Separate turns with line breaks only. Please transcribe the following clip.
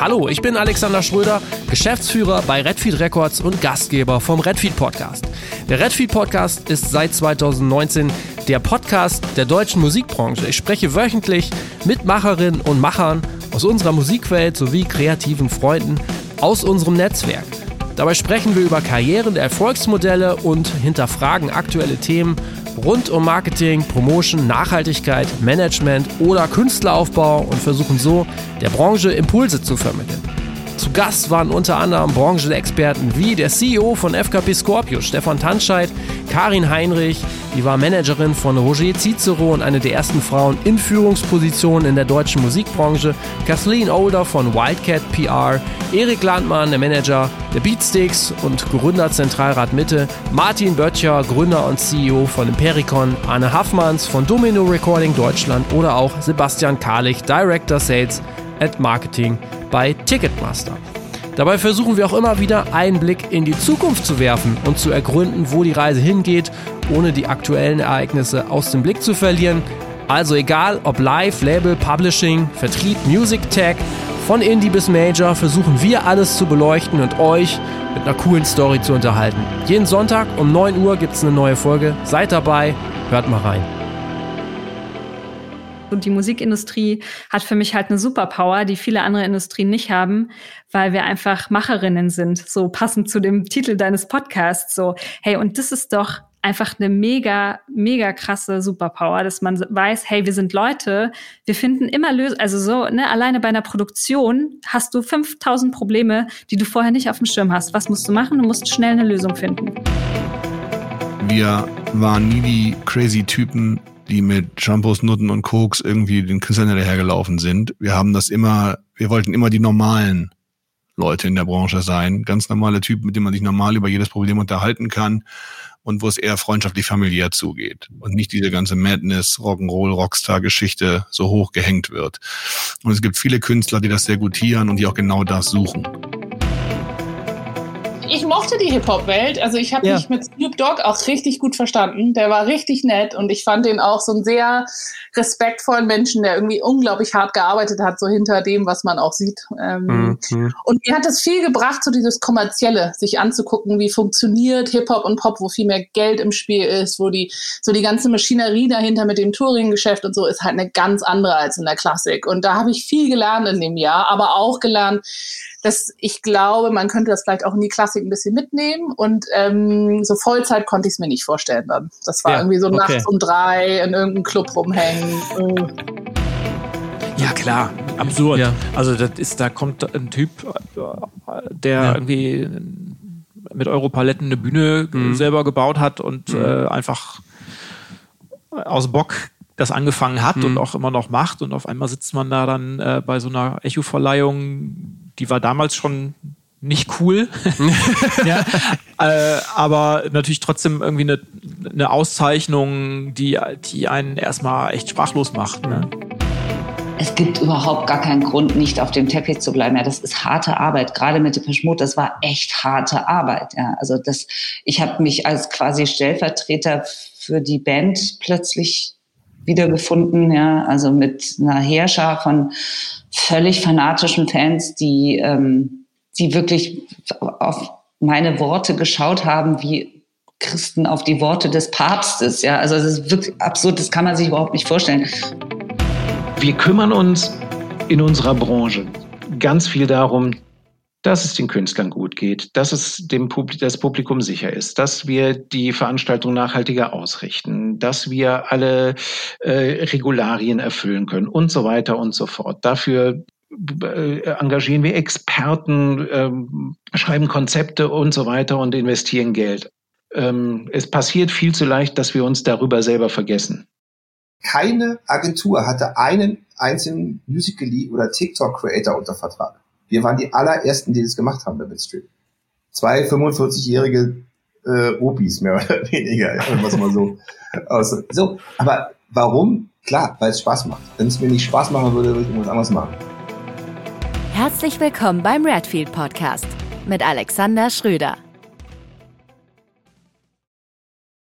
Hallo, ich bin Alexander Schröder, Geschäftsführer bei Redfeed Records und Gastgeber vom Redfeed Podcast. Der Redfeed Podcast ist seit 2019 der Podcast der deutschen Musikbranche. Ich spreche wöchentlich mit Macherinnen und Machern aus unserer Musikwelt sowie kreativen Freunden aus unserem Netzwerk. Dabei sprechen wir über Karrieren, Erfolgsmodelle und hinterfragen aktuelle Themen rund um Marketing, Promotion, Nachhaltigkeit, Management oder Künstleraufbau und versuchen so der Branche Impulse zu vermitteln. Zu Gast waren unter anderem Branchenexperten wie der CEO von FKP Scorpio, Stefan Tanscheid, Karin Heinrich, die war Managerin von Roger Cicero und eine der ersten Frauen in Führungspositionen in der deutschen Musikbranche, Kathleen Older von Wildcat PR, Erik Landmann, der Manager der Beatsticks und Gründer Zentralrat Mitte, Martin Böttcher, Gründer und CEO von Impericon, Anne Haffmanns von Domino Recording Deutschland oder auch Sebastian Karlich, Director Sales at Marketing bei Ticketmaster. Dabei versuchen wir auch immer wieder einen Blick in die Zukunft zu werfen und zu ergründen, wo die Reise hingeht, ohne die aktuellen Ereignisse aus dem Blick zu verlieren. Also egal ob Live, Label, Publishing, Vertrieb, Music Tech, von Indie bis Major versuchen wir alles zu beleuchten und euch mit einer coolen Story zu unterhalten. Jeden Sonntag um 9 Uhr gibt es eine neue Folge. Seid dabei, hört mal rein.
Und die Musikindustrie hat für mich halt eine Superpower, die viele andere Industrien nicht haben, weil wir einfach Macherinnen sind, so passend zu dem Titel deines Podcasts. So, hey, und das ist doch einfach eine mega, mega krasse Superpower, dass man weiß, hey, wir sind Leute, wir finden immer Lösungen, also so, ne, alleine bei einer Produktion hast du 5000 Probleme, die du vorher nicht auf dem Schirm hast. Was musst du machen? Du musst schnell eine Lösung finden.
Wir waren nie die crazy Typen, die mit Shampoos, Nutten und Koks irgendwie den Künstlern hinterhergelaufen sind. Wir haben das immer, wir wollten immer die normalen Leute in der Branche sein. Ganz normale Typen, mit denen man sich normal über jedes Problem unterhalten kann und wo es eher freundschaftlich familiär zugeht und nicht diese ganze Madness, Rock'n'Roll, Rockstar-Geschichte so hoch gehängt wird. Und es gibt viele Künstler, die das sehr gutieren und die auch genau das suchen
ich mochte die Hip-Hop-Welt. Also ich habe ja. mich mit Snoop Dogg auch richtig gut verstanden. Der war richtig nett und ich fand den auch so einen sehr respektvollen Menschen, der irgendwie unglaublich hart gearbeitet hat, so hinter dem, was man auch sieht. Ähm, mhm. Und mir hat das viel gebracht, so dieses Kommerzielle, sich anzugucken, wie funktioniert Hip-Hop und Pop, wo viel mehr Geld im Spiel ist, wo die, so die ganze Maschinerie dahinter mit dem Touring-Geschäft und so ist halt eine ganz andere als in der Klassik. Und da habe ich viel gelernt in dem Jahr, aber auch gelernt, dass ich glaube, man könnte das vielleicht auch in die Klassik ein bisschen mitnehmen und ähm, so Vollzeit konnte ich es mir nicht vorstellen dann. Das war ja, irgendwie so okay. nachts um drei in irgendeinem Club rumhängen.
Ja, klar, absurd. Ja. Also das ist, da kommt ein Typ, der ja. irgendwie mit Europaletten eine Bühne mhm. selber gebaut hat und mhm. äh, einfach aus Bock das angefangen hat mhm. und auch immer noch macht und auf einmal sitzt man da dann äh, bei so einer Echo-Verleihung die war damals schon nicht cool. ja, äh, aber natürlich trotzdem irgendwie eine, eine Auszeichnung, die, die einen erstmal echt sprachlos macht. Ne?
Es gibt überhaupt gar keinen Grund, nicht auf dem Teppich zu bleiben. Ja, das ist harte Arbeit. Gerade mit dem Schmut, das war echt harte Arbeit. Ja, also das, ich habe mich als quasi Stellvertreter für die Band plötzlich wiedergefunden. Ja, also mit einer Heerschar von völlig fanatischen Fans, die, ähm, die wirklich auf meine Worte geschaut haben, wie Christen auf die Worte des Papstes. Ja, also es ist wirklich absurd, das kann man sich überhaupt nicht vorstellen.
Wir kümmern uns in unserer Branche ganz viel darum, dass es den Künstlern gut geht, dass es dem Publikum, das Publikum sicher ist, dass wir die Veranstaltung nachhaltiger ausrichten, dass wir alle äh, Regularien erfüllen können und so weiter und so fort. Dafür äh, engagieren wir Experten, ähm, schreiben Konzepte und so weiter und investieren Geld. Ähm, es passiert viel zu leicht, dass wir uns darüber selber vergessen.
Keine Agentur hatte einen einzigen Musical.ly oder TikTok-Creator unter Vertrag. Wir waren die allerersten, die das gemacht haben bei Bitstream. Zwei 45-jährige äh, Opis, mehr oder weniger, es mal so aus. So, aber warum? Klar, weil es Spaß macht. Wenn es mir nicht Spaß machen würde, würde ich irgendwas anderes machen.
Herzlich willkommen beim Redfield Podcast mit Alexander Schröder.